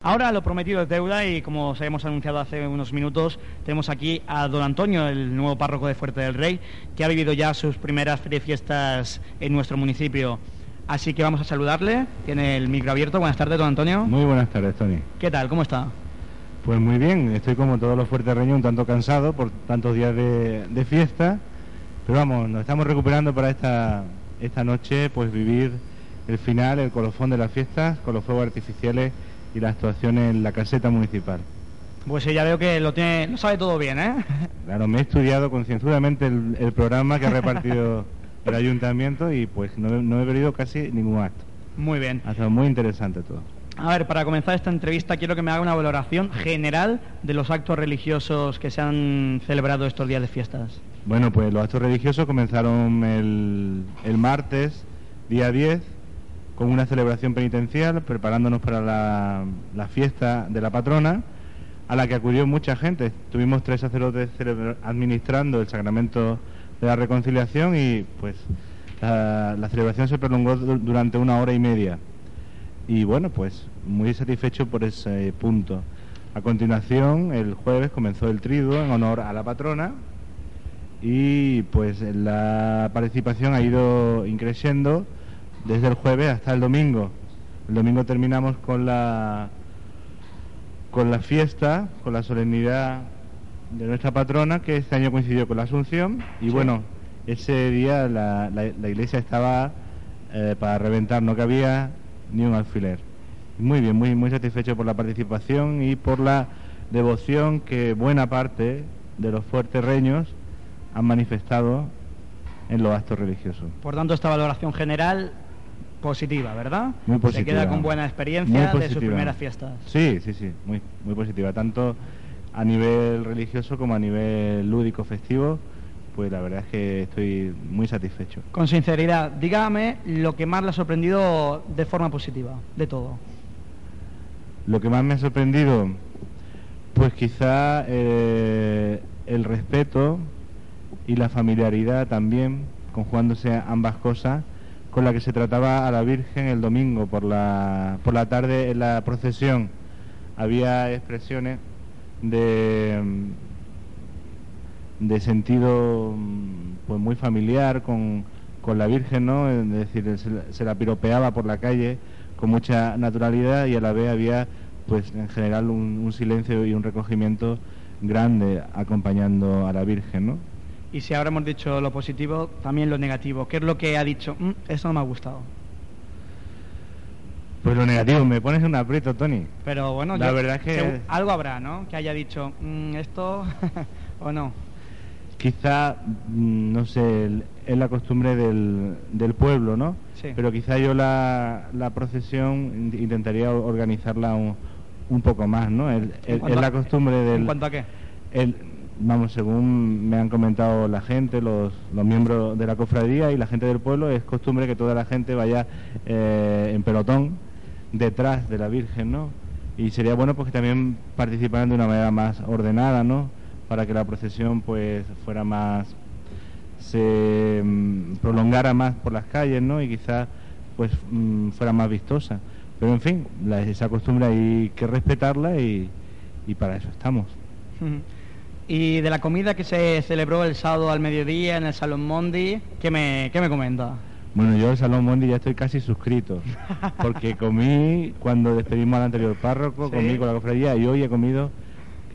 Ahora lo prometido es deuda y como os habíamos anunciado hace unos minutos, tenemos aquí a don Antonio, el nuevo párroco de Fuerte del Rey, que ha vivido ya sus primeras fiestas en nuestro municipio. Así que vamos a saludarle, tiene el micro abierto. Buenas tardes, don Antonio. Muy buenas tardes, Tony. ¿Qué tal? ¿Cómo está? Pues muy bien, estoy como todos los fuerterreños un tanto cansado por tantos días de, fiesta, pero vamos, nos estamos recuperando para esta, esta noche, pues vivir el final, el colofón de las fiestas, con los fuegos artificiales y la actuación en la caseta municipal. Pues ya veo que lo tiene, lo sabe todo bien, ¿eh? Claro, me he estudiado concienzudamente el, programa que ha repartido el ayuntamiento y pues no, he perdido casi ningún acto. Muy bien. Ha sido muy interesante todo. A ver, para comenzar esta entrevista quiero que me haga una valoración general de los actos religiosos que se han celebrado estos días de fiestas. Bueno, pues los actos religiosos comenzaron el, el martes, día 10, con una celebración penitencial, preparándonos para la, fiesta de la patrona, a la que acudió mucha gente. Tuvimos tres sacerdotes administrando el sacramento de la reconciliación y pues la, celebración se prolongó durante una hora y media. Y bueno, pues muy satisfecho por ese punto. A continuación, el jueves comenzó el triduo en honor a la patrona y pues la participación ha ido increciendo desde el jueves hasta el domingo. El domingo terminamos con la con la fiesta, con la solemnidad de nuestra patrona, que este año coincidió con la Asunción, y bueno, ese día la, la, iglesia estaba eh, para reventar, no cabía ni un alfiler. Muy bien, muy, muy satisfecho por la participación y por la devoción que buena parte de los fuertes reños han manifestado en los actos religiosos. Por tanto, esta valoración general positiva, ¿verdad? Muy positiva. Se queda con buena experiencia de sus primeras fiestas. Sí, sí, sí, muy, muy positiva, tanto a nivel religioso como a nivel lúdico festivo. Pues la verdad es que estoy muy satisfecho. Con sinceridad, dígame lo que más le ha sorprendido de forma positiva, de todo. Lo que más me ha sorprendido, pues quizá eh, el respeto y la familiaridad también, conjugándose ambas cosas, con la que se trataba a la Virgen el domingo por la, por la tarde en la procesión. Había expresiones de, de sentido pues muy familiar con, con la Virgen, ¿no? Es decir, se, la piropeaba por la calle con mucha naturalidad y a la vez había pues en general un, un silencio y un recogimiento grande acompañando a la Virgen, ¿no? Y si ahora hemos dicho lo positivo, también lo negativo. ¿Qué es lo que ha dicho? Mm, eso no me ha gustado. Pues lo negativo, me pones un aprieto, Tony. Pero bueno, la verdad es que algo habrá, ¿no? Que haya dicho mm, esto o no. Quizá, mm, no sé, es la costumbre del, del pueblo, ¿no? Sí. Pero quizá yo la, la procesión intentaría organizarla un, un poco más, ¿no? Es la costumbre del... ¿En cuanto a qué? El, vamos, según me han comentado la gente, los, los, miembros de la cofradía y la gente del pueblo, es costumbre que toda la gente vaya eh, en pelotón detrás de la Virgen, ¿no? Y sería bueno pues que también participaran de una manera más ordenada, ¿no? Para que la procesión pues fuera más, se mm, prolongara más por las calles, ¿no? Y quizás pues mm, fuera más vistosa. Pero en fin, esa costumbre hay que respetarla y, y para eso estamos. Y de la comida que se celebró el sábado al mediodía en el Salón Mondi, ¿qué me, qué me comenta? Bueno, yo el Salón Mondi ya estoy casi suscrito, porque comí cuando despedimos al anterior párroco, comí con la cofradía y hoy he comido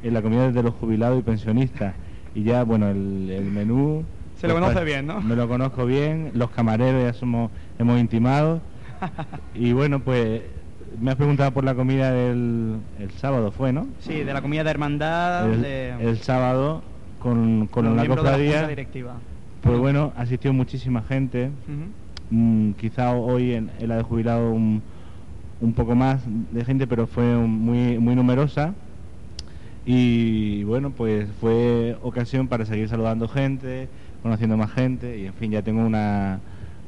en la comida de los jubilados y pensionistas. Y ya, bueno, el, menú... Se lo conoce bien, ¿no? Me lo conozco bien, los camareros ya somos, hemos intimado. y bueno, pues me has preguntado por la comida del el sábado, ¿fue, no? Sí, de la comida de hermandad. El, sábado con, con la cofradía. directiva. Pues bueno, asistió muchísima gente. Mm, quizá hoy en, la de jubilado un, un, poco más de gente, pero fue muy, muy numerosa. Y bueno, pues fue ocasión para seguir saludando gente, conociendo más gente y en fin, ya tengo una,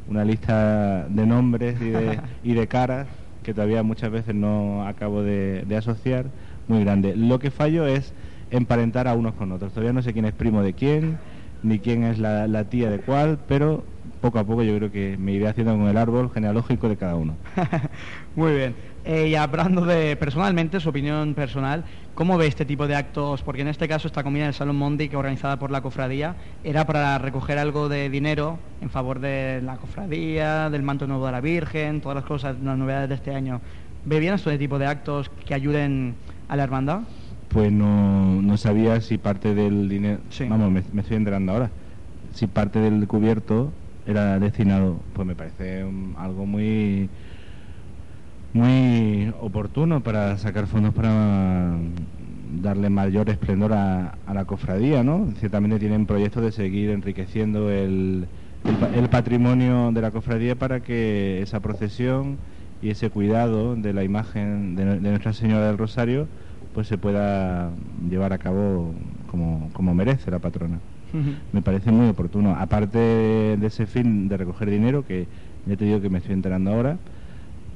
una lista de nombres y de, y de caras que todavía muchas veces no acabo de, asociar muy grande. Lo que fallo es emparentar a unos con otros. Todavía no sé quién es primo de quién, ni quién es la, la tía de cuál, pero poco a poco yo creo que me iré haciendo con el árbol genealógico de cada uno. Muy bien. Eh, y hablando de personalmente, su opinión personal, ¿cómo ve este tipo de actos? Porque en este caso esta comida en el Salón Mondi, que organizada por la cofradía, era para recoger algo de dinero en favor de la cofradía, del manto nuevo de la Virgen, todas las cosas, las novedades de este año. ¿Ve bien este tipo de actos que ayuden a la hermandad? Pues no, no sabía si parte del dinero... Vamos, me, me estoy enterando ahora. Si parte del cubierto era destinado, pues me parece algo muy muy oportuno para sacar fondos para darle mayor esplendor a, la cofradía, ¿no? Ciertamente tienen proyectos de seguir enriqueciendo el, el, patrimonio de la cofradía para que esa procesión y ese cuidado de la imagen de, Nuestra Señora del Rosario pues se pueda llevar a cabo como, como merece la patrona. Me parece muy oportuno. Aparte de ese fin de recoger dinero, que ya te digo que me estoy enterando ahora,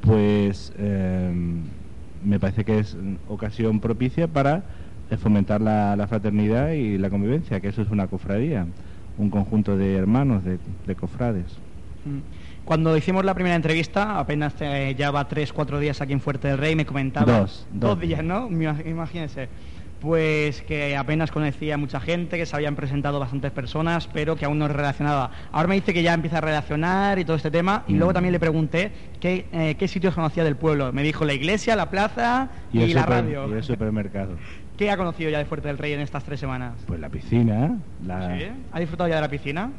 pues em, me parece que es ocasión propicia para fomentar la, fraternidad y la convivencia, que eso es una cofradía, un conjunto de hermanos, de, cofrades. Cuando hicimos la primera entrevista, apenas eh, ya va tres, cuatro días aquí en Fuerte del Rey, me comentaba... Dos. Dos, días, ¿no? Imagínense pues que apenas conocía mucha gente, que se habían presentado bastantes personas, pero que aún no relacionaba. Ahora me dice que ya empieza a relacionar y todo este tema, y luego mm. también le pregunté qué, eh, qué sitios conocía del pueblo. Me dijo la iglesia, la plaza y, la radio. Y el supermercado. ¿Qué ha conocido ya de Fuerte del Rey en estas tres semanas? Pues la piscina. ¿Sí? ¿Ha disfrutado ya de la piscina?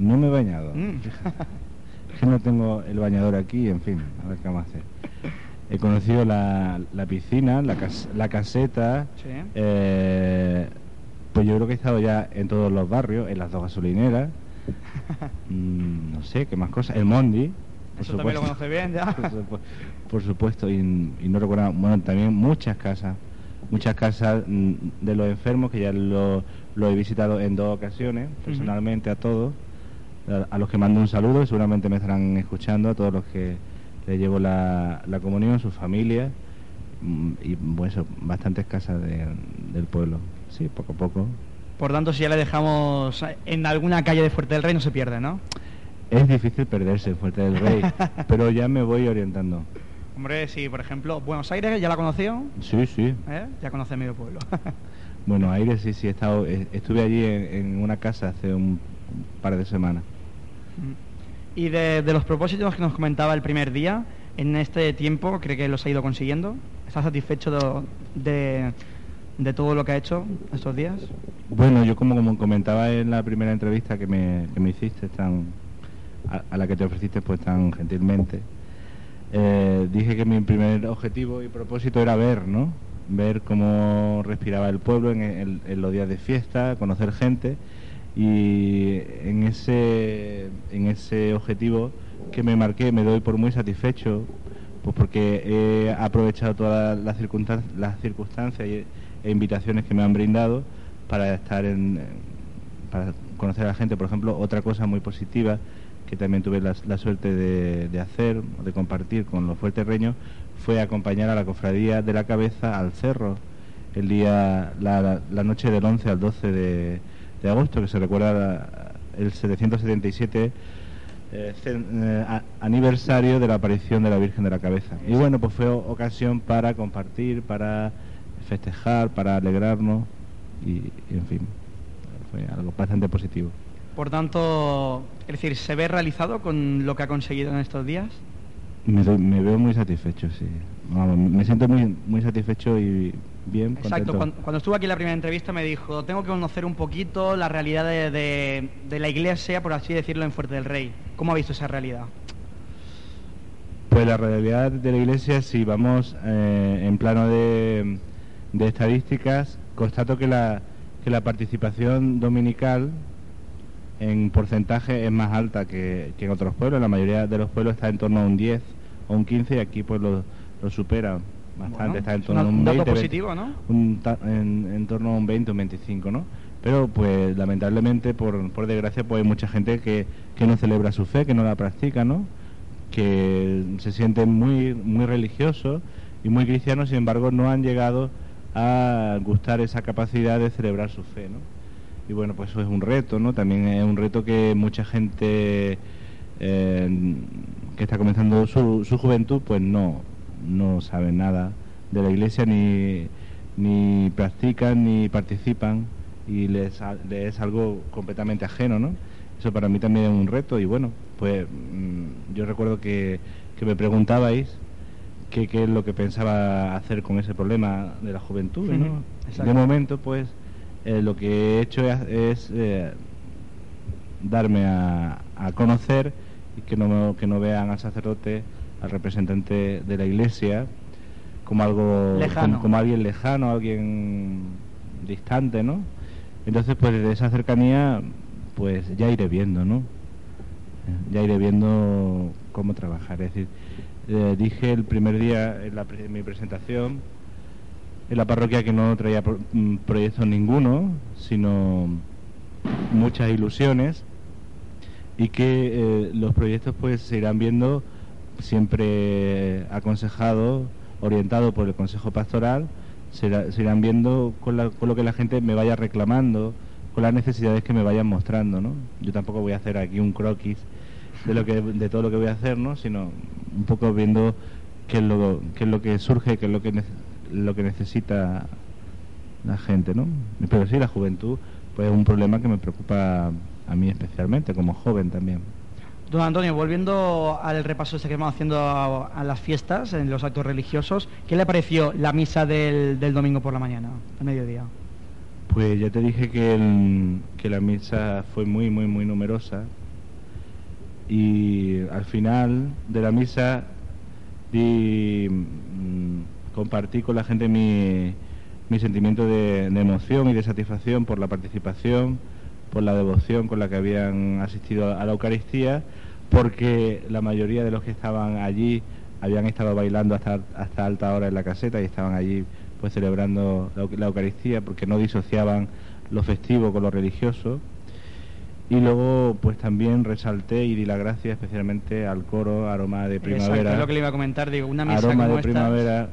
No me he bañado. Mm. es que no tengo el bañador aquí, en fin, a ver qué vamos a hacer. He conocido la, la piscina, la, la caseta. Eh, pues yo creo que he estado ya en todos los barrios, en las dos gasolineras. Mm, no sé, ¿qué más cosas? El Mondi. Por Eso también lo conoce bien ya. por, supuesto, y, no recuerdo, bueno, también muchas casas. Muchas casas mm, de los enfermos que ya lo, he visitado en dos ocasiones, personalmente a todos. A, a los que mando un saludo, seguramente me estarán escuchando, a todos los que le llevo la, la comunión, su familia mm, y bueno, bastantes casas del pueblo. Sí, poco a poco. Por tanto, si ya le dejamos en alguna calle de Fuerte del Rey, no se pierde, ¿no? Es difícil perderse en Fuerte del Rey, pero ya me voy orientando. Hombre, sí, por ejemplo, Buenos Aires, ¿ya la conoció? Sí, sí. ¿Eh? Ya conoce medio pueblo. Buenos Aires, sí, sí, he estado, estuve allí en, una casa hace un, par de semanas. Mm. Y de, los propósitos que nos comentaba el primer día, en este tiempo, ¿cree que los ha ido consiguiendo? ¿Está satisfecho de, todo lo que ha hecho estos días? Bueno, yo como, como comentaba en la primera entrevista que me, que me hiciste, tan, a, la que te ofreciste pues tan gentilmente, eh, dije que mi primer objetivo y propósito era ver, ¿no? Ver cómo respiraba el pueblo en los días de fiesta, conocer gente y en ese, en ese objetivo que me marqué me doy por muy satisfecho pues porque he aprovechado todas las circunstancias, las circunstancias e invitaciones que me han brindado para estar en para conocer a la gente. Por ejemplo otra cosa muy positiva que también tuve la, suerte de, de, hacer de compartir con los fuerterreños fue acompañar a la cofradía de la cabeza al cerro el día la, la noche del 11 al 12 de de agosto, que se recuerda el 777 eh, eh, aniversario de la aparición de la Virgen de la Cabeza. Y bueno, pues fue ocasión para compartir, para festejar, para alegrarnos y, en fin, fue algo bastante positivo. Por tanto, es decir, ¿se ve realizado con lo que ha conseguido en estos días? Me, me veo muy satisfecho, sí. me siento muy, muy satisfecho y bien. Exacto, cuando, estuve aquí en la primera entrevista me dijo, tengo que conocer un poquito la realidad de, la iglesia, por así decirlo, en Fuerte del Rey. ¿Cómo ha visto esa realidad? Pues la realidad de la iglesia, si vamos eh, en plano de, estadísticas, constato que la, que la participación dominical en porcentaje es más alta que, en otros pueblos. La mayoría de los pueblos está en torno a un 10 o un 15 y aquí pues lo, lo supera bastante, está en torno a un, 20, positivo, ¿no? en, torno a un 20 o un 25, ¿no? Pero pues lamentablemente, por, por desgracia, pues hay mucha gente que, que no celebra su fe, que no la practica, ¿no? Que se sienten muy, muy religiosos y muy cristianos, sin embargo, no han llegado a gustar esa capacidad de celebrar su fe, ¿no? Y bueno, pues eso es un reto, ¿no? También es un reto que mucha gente eh, que está comenzando su, su juventud, pues no, no saben nada de la iglesia, ni, ni practican, ni participan, y les, es algo completamente ajeno, ¿no? Eso para mí también es un reto, y bueno, pues mm, yo recuerdo que, que me preguntabais qué, qué es lo que pensaba hacer con ese problema de la juventud, ¿no? De momento, pues, eh, lo que he hecho es, eh, darme a, a conocer y que no, que no vean al sacerdote al representante de la iglesia como algo Como, alguien lejano, alguien distante, ¿no? Entonces, pues desde esa cercanía, pues ya iré viendo, ¿no? Ya iré viendo cómo trabajar. Es decir, eh, dije el primer día en, la, en, mi presentación en la parroquia que no traía mm, proyectos ninguno, sino muchas ilusiones y que eh, los proyectos pues se irán viendo siempre aconsejado, orientado por el Consejo Pastoral, se, irán viendo con, lo que la gente me vaya reclamando, con las necesidades que me vayan mostrando, ¿no? Yo tampoco voy a hacer aquí un croquis de lo que de todo lo que voy a hacer, ¿no? Sino un poco viendo qué es lo qué es lo que surge, qué es lo que lo que necesita la gente, ¿no? Pero sí, la juventud pues es un problema que me preocupa a mí especialmente como joven también. Don Antonio, volviendo al repaso este que estamos haciendo a, las fiestas, en los actos religiosos, ¿qué le pareció la misa del, domingo por la mañana, al mediodía? Pues ya te dije que, que la misa fue muy, muy, muy numerosa y al final de la misa mm, compartí con la gente mi, mi sentimiento de emoción y de satisfacción por la participación por la devoción con la que habían asistido a la Eucaristía, porque la mayoría de los que estaban allí habían estado bailando hasta, hasta alta hora en la caseta y estaban allí pues celebrando la, Eucaristía porque no disociaban lo festivo con lo religioso. Y luego pues también resalté y di la gracia especialmente al coro Aroma de Primavera. Exacto, es lo que le iba a comentar, digo, una misa Aroma de Primavera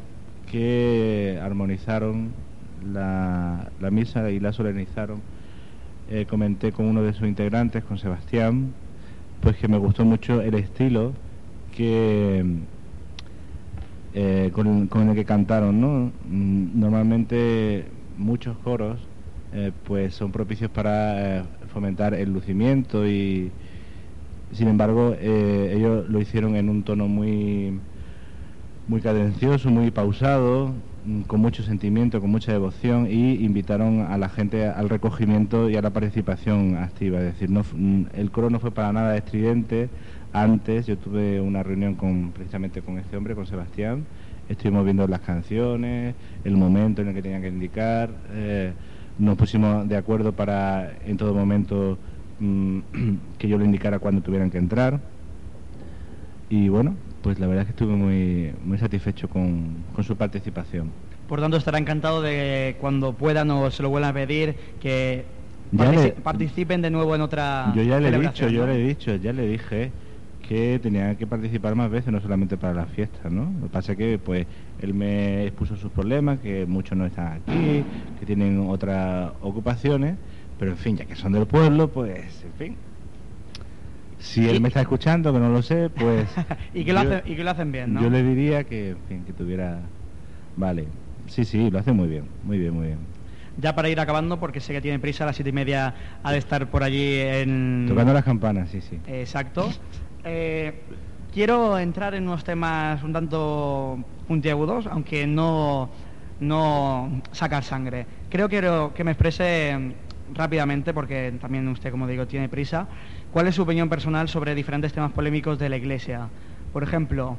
que armonizaron la, la misa y la solenizaron eh, comenté con uno de sus integrantes, con Sebastián, pues que me gustó mucho el estilo que eh, con, el que cantaron, ¿no? Mm, normalmente muchos coros eh, pues son propicios para fomentar el lucimiento y sin embargo ellos lo hicieron en un tono muy muy cadencioso, muy pausado, con mucho sentimiento, con mucha devoción y invitaron a la gente al recogimiento y a la participación activa. Es decir, no, mm, el coro no fue para nada estridente. Antes yo tuve una reunión con, precisamente con este hombre, con Sebastián. Estuvimos viendo las canciones, el momento en el que tenían que indicar. Eh, nos pusimos de acuerdo para en todo momento mm, que yo lo indicara cuando tuvieran que entrar. Y bueno, pues la verdad es que estuve muy, muy satisfecho con, su participación. Por tanto, estará encantado de cuando puedan o se lo vuelvan a pedir que participen de nuevo en otra. Yo ya le he dicho, yo le he dicho, ya le dije que tenía que participar más veces, no solamente para las fiestas, ¿no? Lo que pasa es que, pues, él me expuso sus problemas, que muchos no están aquí, que tienen otras ocupaciones, pero en fin, ya que son del pueblo, pues, en fin, si él me está escuchando, que no lo sé, pues... y, que lo hacen, y que lo hacen bien, ¿no? Yo le diría que, en fin, que tuviera... Vale, sí, sí, lo hace muy bien, muy bien, muy bien. Ya para ir acabando, porque sé que tiene prisa, a las siete y media ha de estar por allí en... Tocando las campanas, sí, sí. Exacto. Eh, quiero entrar en unos temas un tanto puntiagudos, aunque no, no sacar sangre. Creo que, que me exprese rápidamente, porque también usted, como digo, tiene prisa. ¿Cuál es su opinión personal sobre diferentes temas polémicos de la Iglesia? Por ejemplo,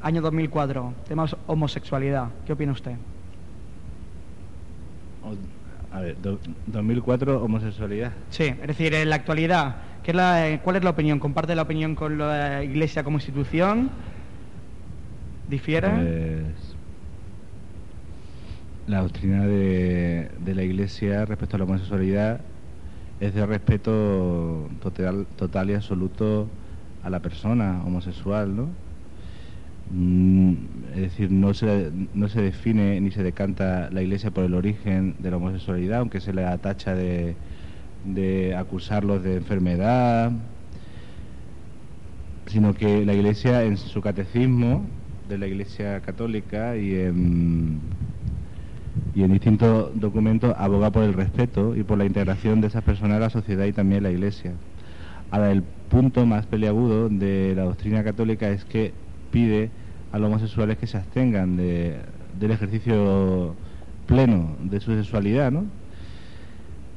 año 2004, temas homosexualidad. ¿Qué opina usted? A ver, 2004, homosexualidad. Sí, es decir, en la actualidad, ¿qué es la, ¿cuál es la opinión? ¿Comparte la opinión con la Iglesia como institución? ¿Difiere? Pues, La doctrina de, de la Iglesia respecto a la homosexualidad es de respeto total, total y absoluto a la persona homosexual, ¿no? Mm, es decir, no se, no se define ni se decanta la Iglesia por el origen de la homosexualidad, aunque se le atacha de, de acusarlos de enfermedad, sino que la Iglesia en su catecismo de la Iglesia Católica y en y en distintos documentos aboga por el respeto y por la integración de esas personas a la sociedad y también a la Iglesia. Ahora, el punto más peleagudo de la doctrina católica es que pide a los homosexuales que se abstengan de, del ejercicio pleno de su sexualidad, ¿no?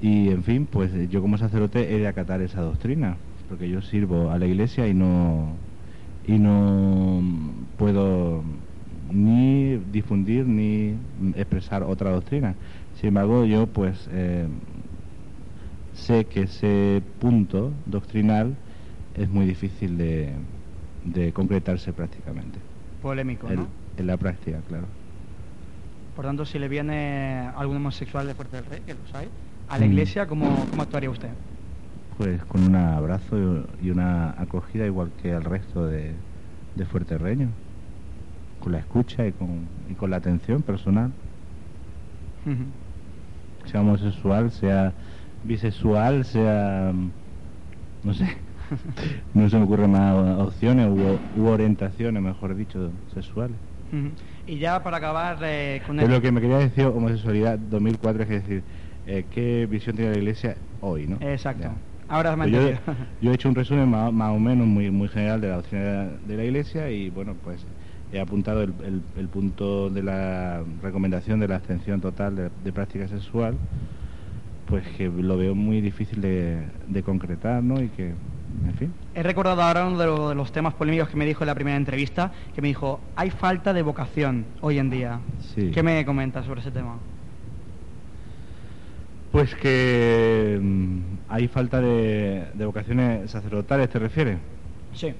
Y, en fin, pues yo como sacerdote he de acatar esa doctrina, porque yo sirvo a la Iglesia y no, y no puedo ni difundir ni expresar otra doctrina. Sin embargo, yo pues eh, sé que ese punto doctrinal es muy difícil de, de concretarse prácticamente. Polémico, ¿no? En la práctica, claro. Por tanto, si le viene algún homosexual de Fuerte del Rey, que lo sabe, a la mm. iglesia, ¿cómo, ¿cómo actuaría usted? Pues con un abrazo y una acogida igual que al resto de, de Fuerterreño con la escucha y con, y con la atención personal. Sea homosexual, sea bisexual, sea... no sé. no se me ocurren más opciones u, orientaciones, mejor dicho, sexuales. Y ya para acabar eh, con lo que me quería decir homosexualidad 2004 es decir, eh, ¿qué visión tiene la Iglesia hoy, no? Exacto. Ahora pues yo, yo, he hecho un resumen más, más, o menos muy, muy general de la doctrina de la Iglesia y bueno, pues he apuntado el, punto de la recomendación de la abstención total de, práctica sexual, pues que lo veo muy difícil de, concretar, ¿no? Y que, en fin. He recordado ahora uno de, los temas polémicos que me dijo en la primera entrevista, que me dijo, hay falta de vocación hoy en día. ¿Qué me comentas sobre ese tema? Pues que mm, hay falta de, de vocaciones sacerdotales, ¿te refieres? Sí.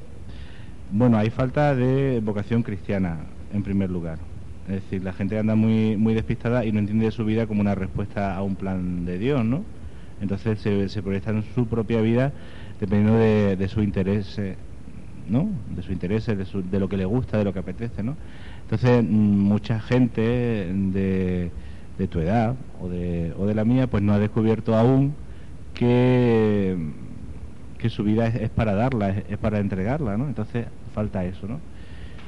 Bueno, hay falta de vocación cristiana, en primer lugar. Es decir, la gente anda muy, muy despistada y no entiende su vida como una respuesta a un plan de Dios, ¿no? Entonces se, se proyecta en su propia vida dependiendo de, su interés, ¿no? De su interés, de, de lo que le gusta, de lo que apetece, ¿no? Entonces, mm, mucha gente de, de tu edad o de, o de la mía, pues no ha descubierto aún que que su vida es, para darla, es, para entregarla, ¿no? Entonces falta eso, ¿no?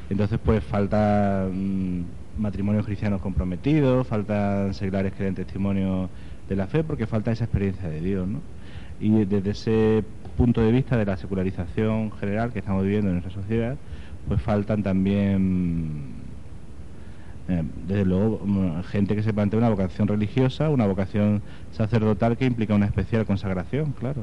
Entonces pues falta mm, matrimonios cristianos comprometidos, faltan seglares que den testimonio de la fe, porque falta esa experiencia de Dios, ¿no? Y desde ese punto de vista de la secularización general que estamos viviendo en nuestra sociedad, pues faltan también eh, desde luego, mm, gente que se plantea una vocación religiosa, una vocación sacerdotal que implica una especial consagración, claro.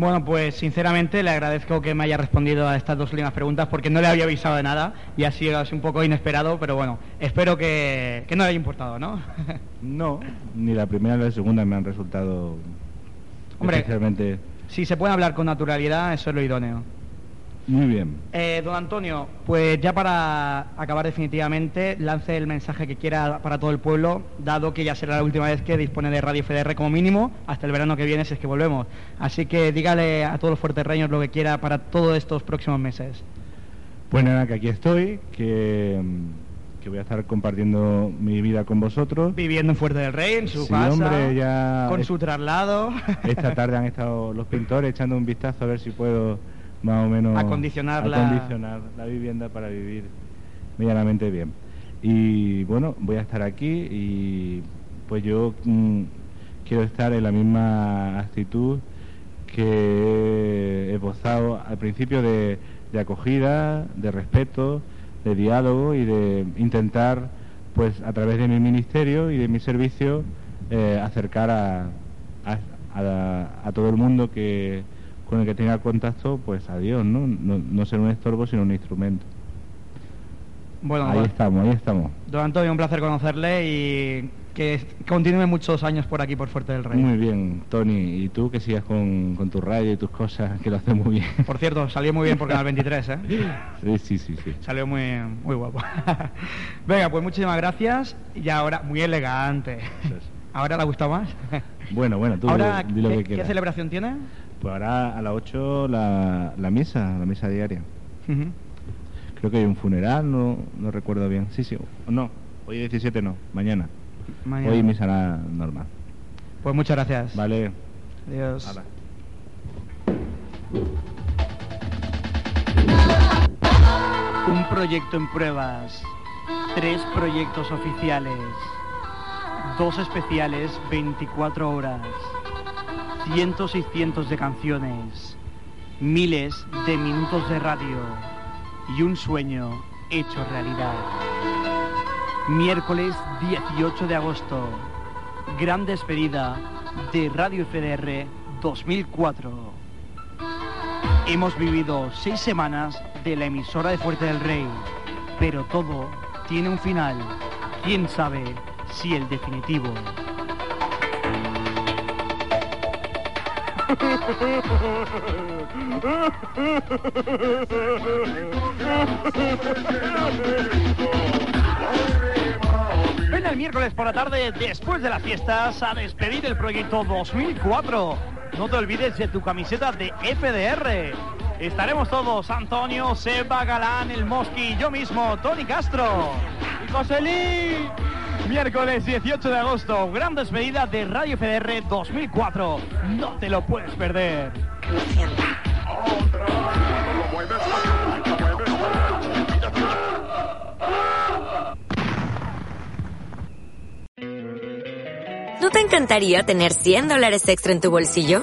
Bueno, pues sinceramente le agradezco que me haya respondido a estas dos últimas preguntas porque no le había avisado de nada y ha sido un poco inesperado, pero bueno, espero que, no le haya importado, ¿no? no, ni la primera ni la segunda me han resultado Hombre, si se puede hablar con naturalidad, eso es lo idóneo. Muy bien. Eh, don Antonio, pues ya para acabar definitivamente, lance el mensaje que quiera para todo el pueblo, dado que ya será la última vez que dispone de Radio FDR como mínimo, hasta el verano que viene si es que volvemos. Así que dígale a todos los fuerterreños lo que quiera para todos estos próximos meses. Pues nada, que aquí estoy, que, voy a estar compartiendo mi vida con vosotros. Viviendo en Fuerte del Rey, en su casa, con su traslado. Esta tarde han estado los pintores echando un vistazo a ver si puedo más o menos acondicionar, acondicionar la... vivienda para vivir medianamente bien. Y bueno, voy a estar aquí y pues yo mm, quiero estar en la misma actitud que he esbozado al principio de, acogida, de respeto, de diálogo y de intentar, pues a través de mi ministerio y de mi servicio, eh, acercar a, a todo el mundo que, con el que tenga contacto, pues adiós, ¿no? No, ser un estorbo, sino un instrumento. Bueno, ahí estamos, ahí estamos. Don Antonio, un placer conocerle y que continúe muchos años por aquí, por Fuerte del Rey. Muy bien, Tony. Y tú que sigas con, con tu radio y tus cosas, que lo haces muy bien. Por cierto, salió muy bien por Canal 23, ¿eh? Sí, sí, sí. sí. Salió muy, muy guapo. Venga, pues muchísimas gracias. Y ahora, muy elegante. ¿Ahora le ha gustado más? Bueno, bueno, tú ahora, di lo ¿qué, que ¿qué quieras. celebración tiene? Pues ahora a las 8 la, la misa, la misa diaria. Creo que hay un funeral, no, no recuerdo bien. Sí, sí, no. Hoy 17 no, mañana. Mañana. Hoy misa normal. Pues muchas gracias. Vale. Adiós. Un proyecto en pruebas, tres proyectos oficiales, dos especiales 24 horas, cientos y cientos de canciones, miles de minutos de radio y un sueño hecho realidad. Miércoles 18 de agosto, gran despedida de Radio FDR 2004. Hemos vivido seis semanas de la emisora de Fuerte del Rey, pero todo tiene un final. ¿Quién sabe si el definitivo? Ven el miércoles por la tarde, después de las fiestas, a despedir el proyecto 2004. No te olvides de tu camiseta de FDR. Estaremos todos, Antonio, Seba, Galán, El Mosqui, yo mismo, Tony Castro y José Luis. Miércoles 18 de agosto, gran despedida de Radio FDR 2004. No te lo puedes perder. ¿No te encantaría tener 100 dólares extra en tu bolsillo?